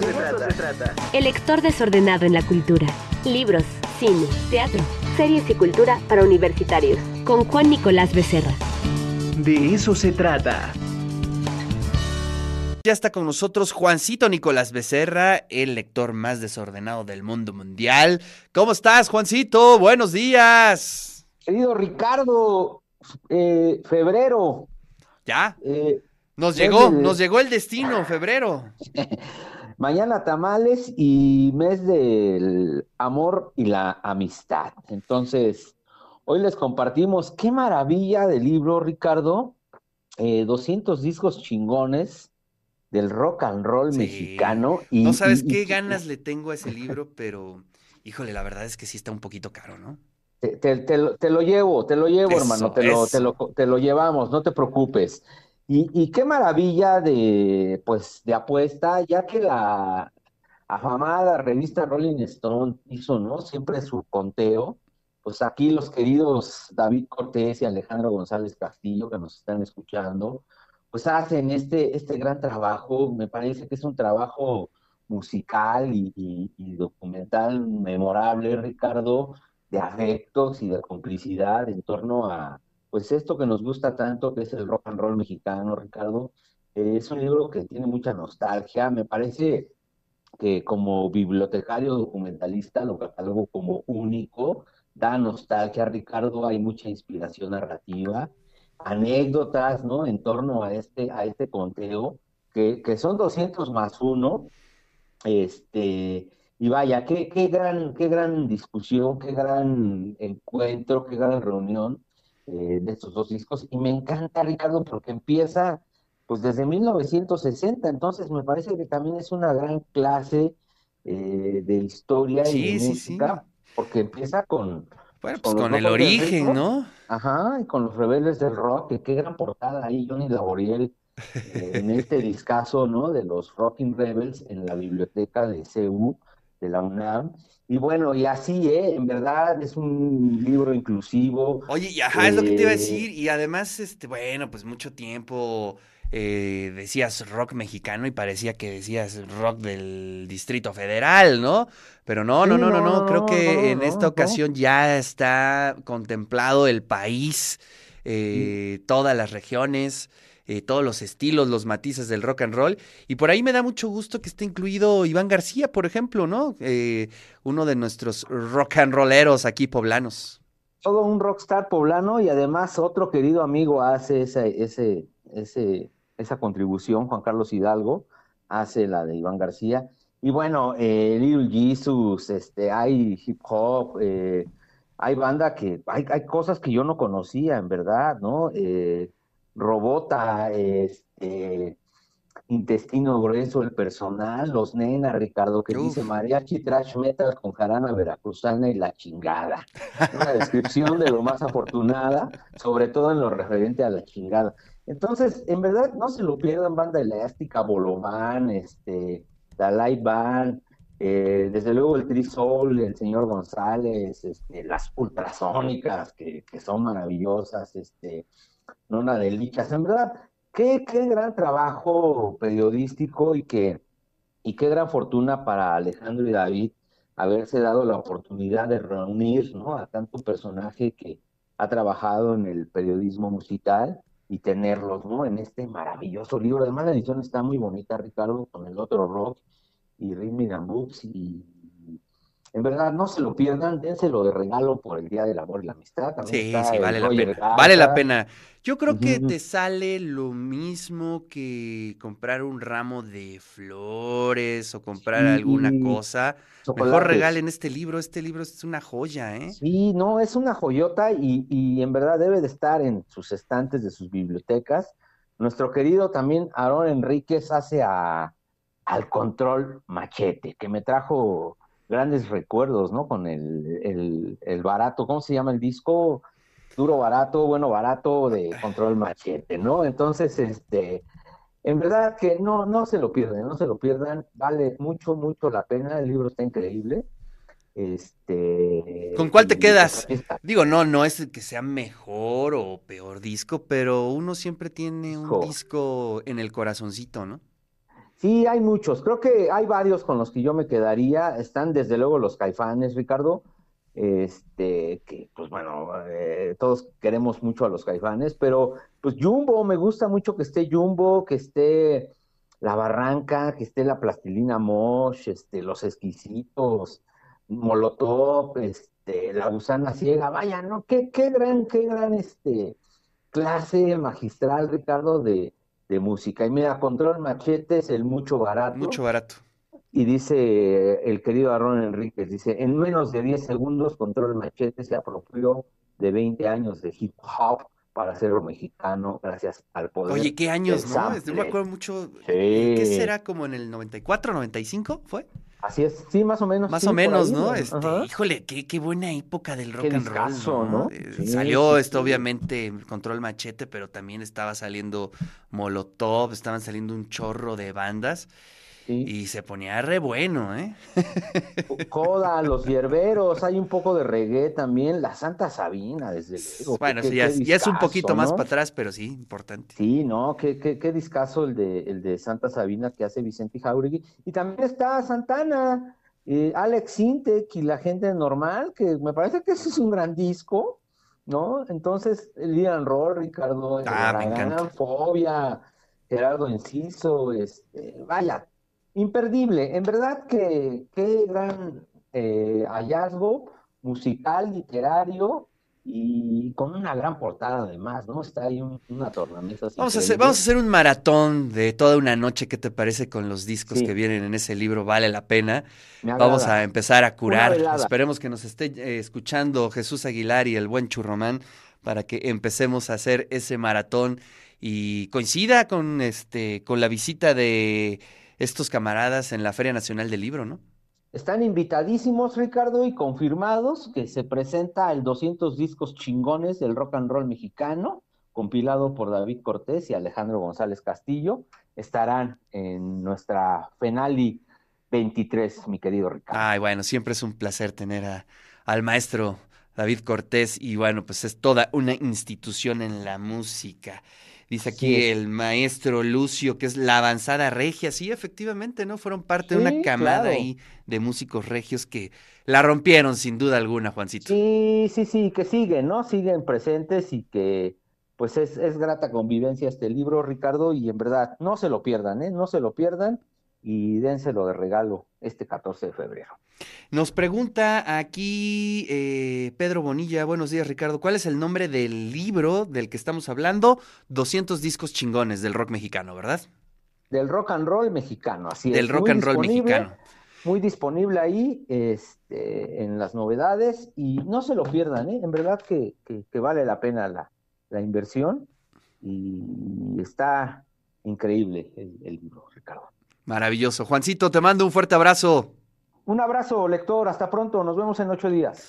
eso, se, trata. El lector desordenado en la cultura. Libros, cine, teatro, series y cultura para universitarios. Con Juan Nicolás Becerra. De eso se trata. Ya está con nosotros Juancito Nicolás Becerra, el lector más desordenado del mundo mundial. ¿Cómo estás, Juancito? Buenos días. Querido Ricardo, eh, febrero. ¿Ya? eh, Nos llegó, el- nos llegó el destino, febrero. mañana tamales y mes del amor y la amistad. Entonces, hoy les compartimos qué maravilla de libro, Ricardo. Eh, 200 discos chingones del rock and roll Sí. mexicano. Y, No sabes y- qué y- ganas le tengo a ese libro, pero híjole, la verdad es que sí está un poquito caro, ¿no? Te, te- te lo, te lo llevo, te lo llevo, Eso, hermano, lo, te lo llevamos, no te preocupes. Y, qué maravilla de, pues, de apuesta, ya que la afamada revista Rolling Stone hizo, ¿no? Siempre su conteo. Pues aquí los queridos David Cortés y Alejandro González Castillo, que nos están escuchando, pues hacen este, este gran trabajo. Me parece que es un trabajo musical y- y documental memorable, Ricardo de afectos y de complicidad en torno a, pues esto que nos gusta tanto, que es el rock and roll mexicano, Ricardo. Eh, es un libro que tiene mucha nostalgia. Me parece que como bibliotecario documentalista lo catalogo como único. Da nostalgia, Ricardo. Hay mucha inspiración narrativa, anécdotas, ¿no? En torno a este, a este conteo, que, que son 200 más uno. Este, y vaya, qué, qué gran, qué gran discusión, qué gran encuentro, qué gran reunión eh, de estos dos discos. Y me encanta, Ricardo, porque empieza pues desde 1960, entonces me parece que también es una gran clase eh, de historia y de sí, música, porque empieza con, Bueno, pues Con el origen. ¿no? ajá, y con los Rebeldes del Rock, que qué gran portada ahí, Johnny Laboriel, eh, en este discazo, ¿no? De los Rocking Rebels en la biblioteca de CU de la UNAM. Y bueno, y así, ¿eh? En verdad es un libro inclusivo. Oye, y ajá, es lo que te iba a Eh, decir. Y además, este, bueno, pues mucho tiempo eh, decías rock mexicano y parecía que decías rock del Distrito Federal, ¿no? Pero no, no, no, no, no, no. Creo que no, en esta ocasión ya está contemplado el país, eh, todas las regiones. Eh, todos los estilos, los matices del rock and roll. Y por ahí me da mucho gusto que esté incluido Iván García, por ejemplo, ¿no? Eh, uno de nuestros rock and rolleros aquí poblanos. todo un rockstar poblano y además otro querido amigo hace esa, ese, esa contribución, Juan Carlos Hidalgo, hace la de Iván García. Y bueno, eh, Little Jesus, este, hay hip hop, eh, hay banda que, hay, hay cosas que yo no conocía, en verdad, ¿no? Robota, este, Intestino Grueso, el personal, los Nena, Ricardo, que Uf. dice mariachi trash metal con jarana veracruzana y la chingada. Una descripción de lo más afortunada, sobre todo en lo referente a la chingada. Entonces, en verdad, no se lo pierdan, Banda Elástica, Bolobán, este, Dalai Band, eh, desde luego el Trisol, el señor González, este, las ultrasónicas, que, son maravillosas, este, Nona de en verdad, qué, qué gran trabajo periodístico y que, y qué gran fortuna para Alejandro y David haberse dado la oportunidad de reunir, ¿no? a tanto personaje que ha trabajado en el periodismo musical y tenerlos, ¿no? En este maravilloso libro. Además, la edición está muy bonita, Ricardo, con el otro rock y and Books y en verdad no se lo pierdan, dénselo de regalo por el Día del Amor y la Amistad. También Sí, sí, vale la pena. Vale la pena. Yo creo que te sale lo mismo que comprar un ramo de flores o comprar alguna cosa. Mejor chocolates. regalen este libro. Este libro es una joya, ¿eh? Sí, no, es una joyota y, y en verdad debe de estar en sus estantes de sus bibliotecas. Nuestro querido también Aarón Enríquez hace a, al control machete, que me trajo grandes recuerdos, ¿no? Con el, el, el barato, ¿cómo se llama el disco? Duro barato, bueno barato de control machete, ¿no? Entonces, este, en verdad que no, no se lo pierdan, no se lo pierdan, vale mucho, mucho la pena, el libro está increíble. Este, ¿Con cuál te quedas? Digo, no, no es que sea mejor o peor disco, pero uno siempre tiene un disco en el corazoncito, ¿no? Sí, hay muchos. Creo que hay varios con los que yo me quedaría. Están desde luego los caifanes, Ricardo. Este, que pues bueno, eh, todos queremos mucho a los caifanes, pero pues Jumbo, me gusta mucho que esté Jumbo, que esté La Barranca, que esté la Plastilina Mosh, este, los exquisitos, Molotov, este, la gusana ciega, vaya, ¿no? Qué, qué gran, qué gran este clase magistral, Ricardo, de, de música. Y mira, Control Machetes, el mucho barato. Mucho barato. Y dice el querido Arrón Enríquez, dice, en menos de 10 segundos Control Machete se apropió de 20 años de hip hop para hacerlo mexicano gracias al poder. Oye, qué años, ¿no? sample. Yo me acuerdo mucho. Sí. ¿Qué será como en el 94, 95? ¿Fue? Así es, sí, más o menos. Más sí, o menos, ahí, ¿no? Este, híjole, qué, qué buena época del rock Qué and roll, ¿no? ¿no? Eh, Sí, Salió sí, esto, obviamente, Control Machete, pero también estaba saliendo Molotov, estaban saliendo un chorro de bandas Sí. y se ponía re bueno, ¿eh? Coda, los hierberos, hay un poco de reggae también, la Santa Sabina, desde luego. Bueno, qué- ya, qué es- ya es un poquito más para atrás, pero sí, importante. Sí, no, qué, qué, qué discazo el de, el de Santa Sabina que hace Vicente Jauregui. Y también está Santana, eh, Alex Sintek y la gente normal, que me parece que ese es un gran disco, ¿no? Entonces, el Ian Roll, Ricardo, Ah, me Gran encanta. Fobia, Gerardo Enciso, este, vaya, imperdible. En verdad que qué gran eh, hallazgo musical, literario y con una gran portada además, ¿no? Está ahí un- una tornamesa Vamos a, hacer, vamos a hacer un maratón de toda una noche, ¿qué te parece con los discos Sí. que vienen en ese libro? Vale la pena. Vamos a empezar a curar. Esperemos que nos esté eh, escuchando Jesús Aguilar y el buen Churromán para que empecemos a hacer ese maratón y coincida con este con la visita de estos camaradas en la Feria Nacional del Libro, ¿no? Están invitadísimos, Ricardo, y confirmados que se presenta el 200 discos chingones del rock and roll mexicano, compilado por David Cortés y Alejandro González Castillo. Estarán en nuestra Fenali 23, mi querido Ricardo. Ay, bueno, siempre es un placer tener a- al maestro David Cortés y bueno, pues es toda una institución en la música. Dice aquí el maestro Lucio, que es la avanzada regia. Sí, efectivamente, ¿no? Fueron parte de una camada claro. ahí de músicos regios que la rompieron sin duda alguna, Juancito. Sí, sí, sí, que siguen, ¿no? Siguen presentes y que pues es, es grata convivencia este libro, Ricardo, y en verdad no se lo pierdan, ¿eh? No se lo pierdan y dénselo de regalo este 14 de febrero. Nos pregunta aquí eh, Pedro Bonilla, buenos días Ricardo, ¿cuál es el nombre del libro del que estamos hablando? 200 discos chingones del rock mexicano, ¿verdad? Del rock and roll mexicano, así Del es. rock muy and roll mexicano. Muy disponible ahí este, en las novedades y no se lo pierdan, ¿eh? En verdad que, que- que vale la pena la, la inversión y está increíble el, el libro, Ricardo. Maravilloso. Juancito, te mando un fuerte abrazo. Un abrazo, lector, hasta pronto, nos vemos en ocho días.